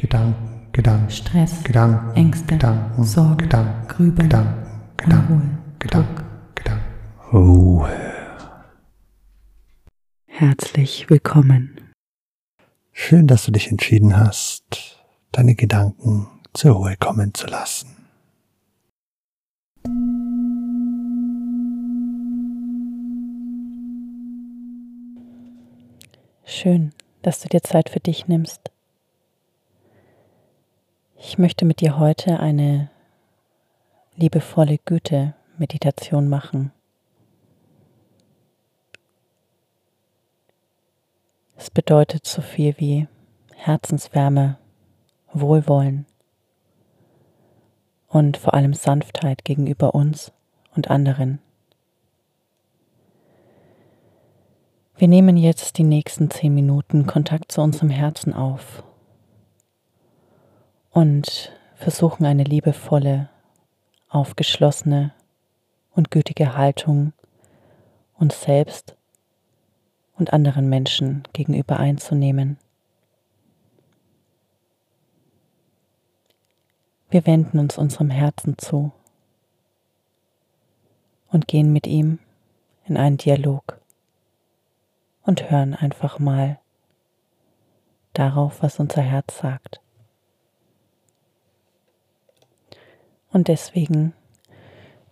Gedanken, Gedanken, Stress, Gedanken, Ängste, Gedanken, Sorgen, Gedanken, Grübeln, Gedanken, Gedanken, Unruhe, Gedanken. Gedanken. Ruhe. Herzlich willkommen. Schön, dass du dich entschieden hast, deine Gedanken zur Ruhe kommen zu lassen. Schön, dass du dir Zeit für dich nimmst. Ich möchte mit dir heute eine liebevolle Güte-Meditation machen. Es bedeutet so viel wie Herzenswärme, Wohlwollen und vor allem Sanftheit gegenüber uns und anderen. Wir nehmen jetzt die nächsten zehn Minuten Kontakt zu unserem Herzen auf und versuchen eine liebevolle, aufgeschlossene und gütige Haltung uns selbst und anderen Menschen gegenüber einzunehmen. Wir wenden uns unserem Herzen zu und gehen mit ihm in einen Dialog und hören einfach mal darauf, was unser Herz sagt. Und deswegen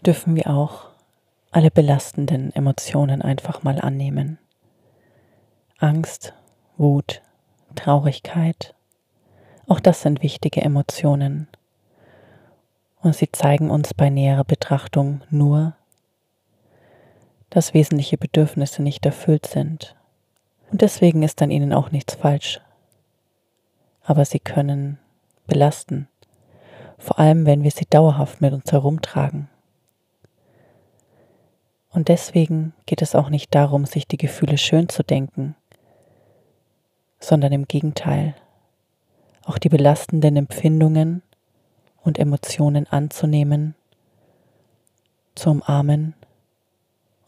dürfen wir auch alle belastenden Emotionen einfach mal annehmen. Angst, Wut, Traurigkeit, auch das sind wichtige Emotionen. Und sie zeigen uns bei näherer Betrachtung nur, dass wesentliche Bedürfnisse nicht erfüllt sind. Und deswegen ist an ihnen auch nichts falsch. Aber sie können belasten, vor allem wenn wir sie dauerhaft mit uns herumtragen. Und deswegen geht es auch nicht darum, sich die Gefühle schön zu denken, sondern im Gegenteil, auch die belastenden Empfindungen und Emotionen anzunehmen, zu umarmen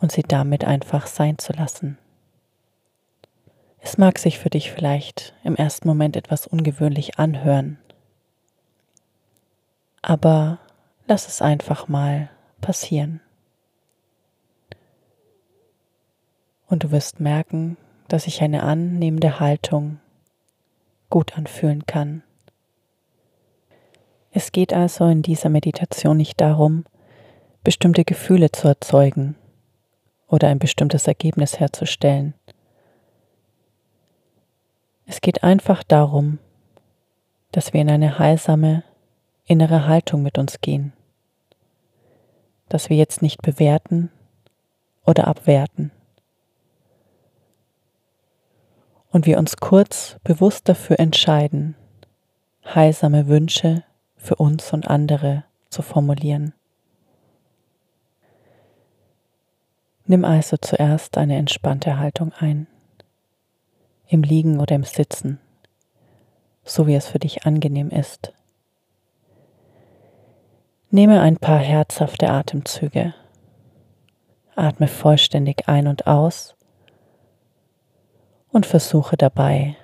und sie damit einfach sein zu lassen. Es mag sich für dich vielleicht im ersten Moment etwas ungewöhnlich anhören, aber lass es einfach mal passieren. Und du wirst merken, dass sich eine annehmende Haltung gut anfühlen kann. Es geht also in dieser Meditation nicht darum, bestimmte Gefühle zu erzeugen oder ein bestimmtes Ergebnis herzustellen. Es geht einfach darum, dass wir in eine heilsame innere Haltung mit uns gehen, dass wir jetzt nicht bewerten oder abwerten und wir uns kurz bewusst dafür entscheiden, heilsame Wünsche für uns und andere zu formulieren. Nimm also zuerst eine entspannte Haltung ein, im Liegen oder im Sitzen, so wie es für dich angenehm ist. Nehme ein paar herzhafte Atemzüge. Atme vollständig ein und aus und versuche dabei,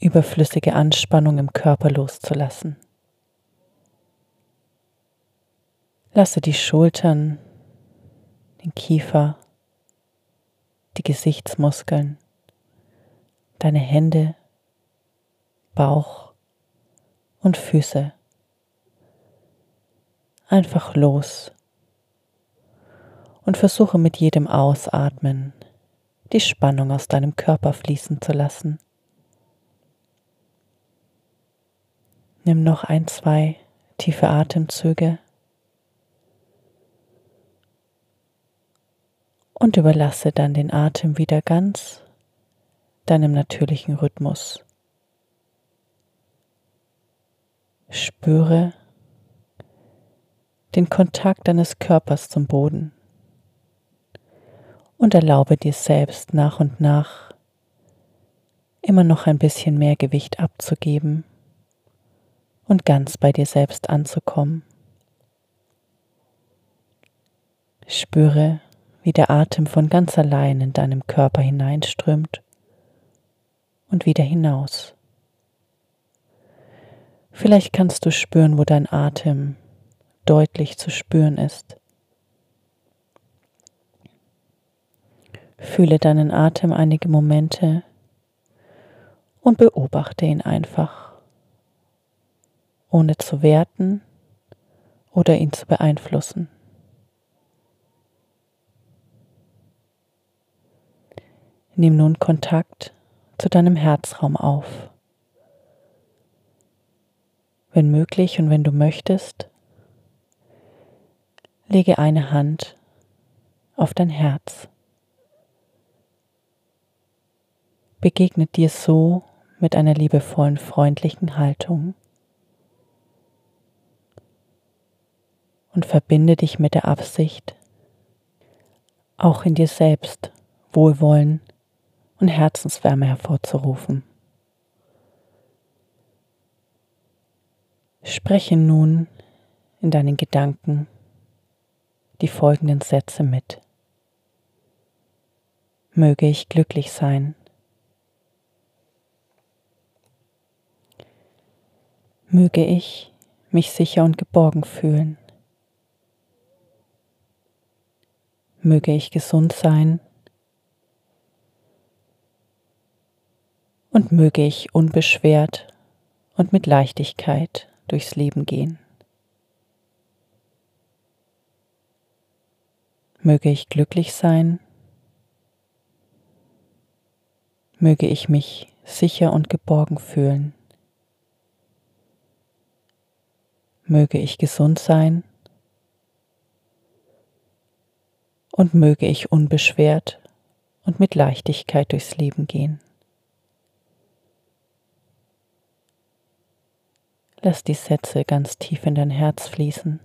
überflüssige Anspannung im Körper loszulassen. Lasse die Schultern, den Kiefer, die Gesichtsmuskeln, deine Hände, Bauch und Füße einfach los und versuche mit jedem Ausatmen die Spannung aus deinem Körper fließen zu lassen. Nimm noch ein, zwei tiefe Atemzüge und überlasse dann den Atem wieder ganz deinem natürlichen Rhythmus. Spüre den Kontakt deines Körpers zum Boden und erlaube dir selbst nach und nach immer noch ein bisschen mehr Gewicht abzugeben und ganz bei dir selbst anzukommen. Spüre, wie der Atem von ganz allein in deinem Körper hineinströmt und wieder hinaus. Vielleicht kannst du spüren, wo dein Atem deutlich zu spüren ist. Fühle deinen Atem einige Momente und beobachte ihn einfach, ohne zu werten oder ihn zu beeinflussen. Nimm nun Kontakt zu deinem Herzraum auf. Wenn möglich und wenn du möchtest, lege eine Hand auf dein Herz. Begegnet dir so mit einer liebevollen, freundlichen Haltung und verbinde dich mit der Absicht, auch in dir selbst Wohlwollen und Herzenswärme hervorzurufen. Spreche nun in deinen Gedanken die folgenden Sätze mit. Möge ich glücklich sein. Möge ich mich sicher und geborgen fühlen. Möge ich gesund sein und möge ich unbeschwert und mit Leichtigkeit durchs Leben gehen. Möge ich glücklich sein, möge ich mich sicher und geborgen fühlen, möge ich gesund sein und möge ich unbeschwert und mit Leichtigkeit durchs Leben gehen. Lass die Sätze ganz tief in dein Herz fließen.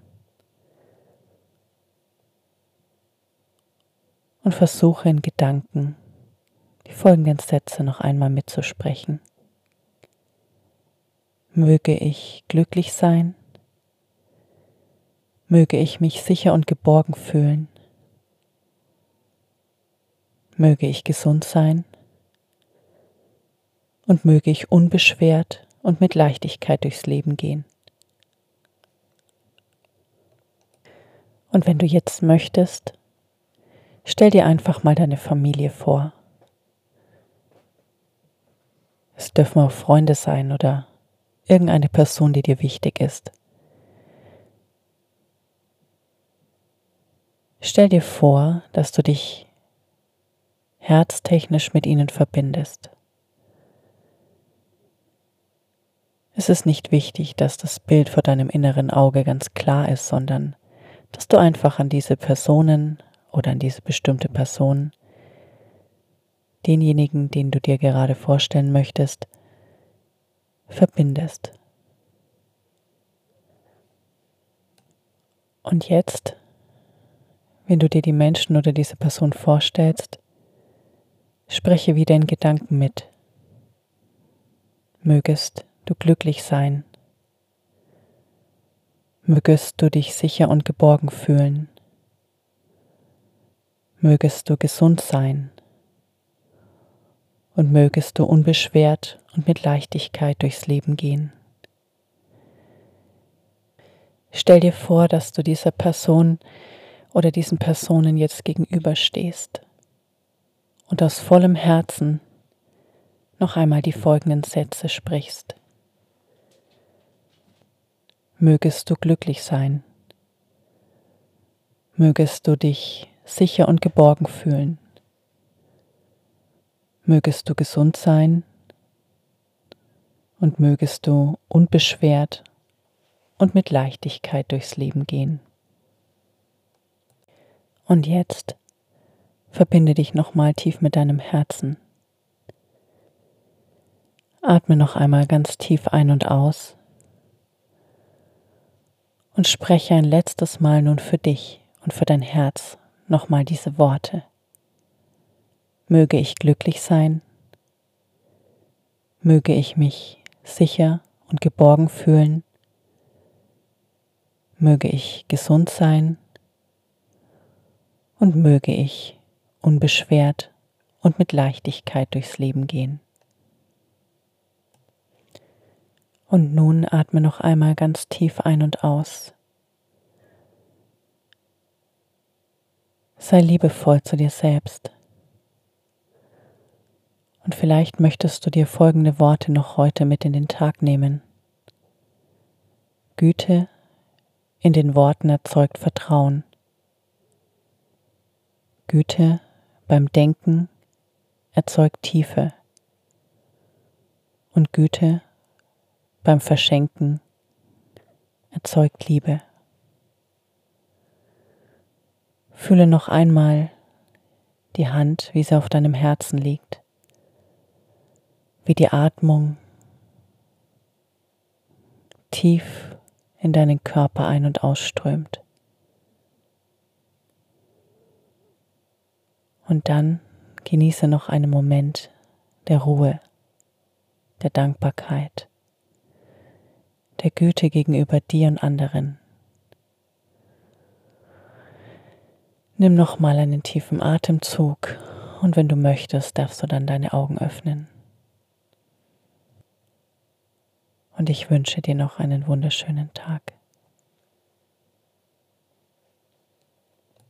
Und versuche in Gedanken die folgenden Sätze noch einmal mitzusprechen. Möge ich glücklich sein, möge ich mich sicher und geborgen fühlen, möge ich gesund sein und möge ich unbeschwert und mit Leichtigkeit durchs Leben gehen. Und wenn du jetzt möchtest, stell dir einfach mal deine Familie vor. Es dürfen auch Freunde sein oder irgendeine Person, die dir wichtig ist. Stell dir vor, dass du dich herztechnisch mit ihnen verbindest. Es ist nicht wichtig, dass das Bild vor deinem inneren Auge ganz klar ist, sondern dass du einfach an diese Personen oder an diese bestimmte Person, denjenigen, den du dir gerade vorstellen möchtest, verbindest. Und jetzt, wenn du dir die Menschen oder diese Person vorstellst, spreche wieder in Gedanken mit. Mögest du glücklich sein. Mögest du dich sicher und geborgen fühlen. Mögest du gesund sein. Und mögest du unbeschwert und mit Leichtigkeit durchs Leben gehen. Stell dir vor, dass du dieser Person oder diesen Personen jetzt gegenüberstehst und aus vollem Herzen noch einmal die folgenden Sätze sprichst mögest du glücklich sein. Mögest du dich sicher und geborgen fühlen. Mögest du gesund sein und mögest du unbeschwert und mit Leichtigkeit durchs Leben gehen. Und jetzt verbinde dich nochmal tief mit deinem Herzen. Atme noch einmal ganz tief ein und aus und spreche ein letztes Mal nun für dich und für dein Herz nochmal diese Worte. Möge ich glücklich sein, möge ich mich sicher und geborgen fühlen, möge ich gesund sein und möge ich unbeschwert und mit Leichtigkeit durchs Leben gehen. Und nun atme noch einmal ganz tief ein und aus. Sei liebevoll zu dir selbst. Und vielleicht möchtest du dir folgende Worte noch heute mit in den Tag nehmen. Güte in den Worten erzeugt Vertrauen. Güte beim Denken erzeugt Tiefe. Und Güte beim Verschenken erzeugt Liebe. Fühle noch einmal die Hand, wie sie auf deinem Herzen liegt, wie die Atmung tief in deinen Körper ein- und ausströmt. Und dann genieße noch einen Moment der Ruhe, der Dankbarkeit der Güte gegenüber dir und anderen. Nimm nochmal einen tiefen Atemzug und wenn du möchtest, darfst du dann deine Augen öffnen. Und ich wünsche dir noch einen wunderschönen Tag.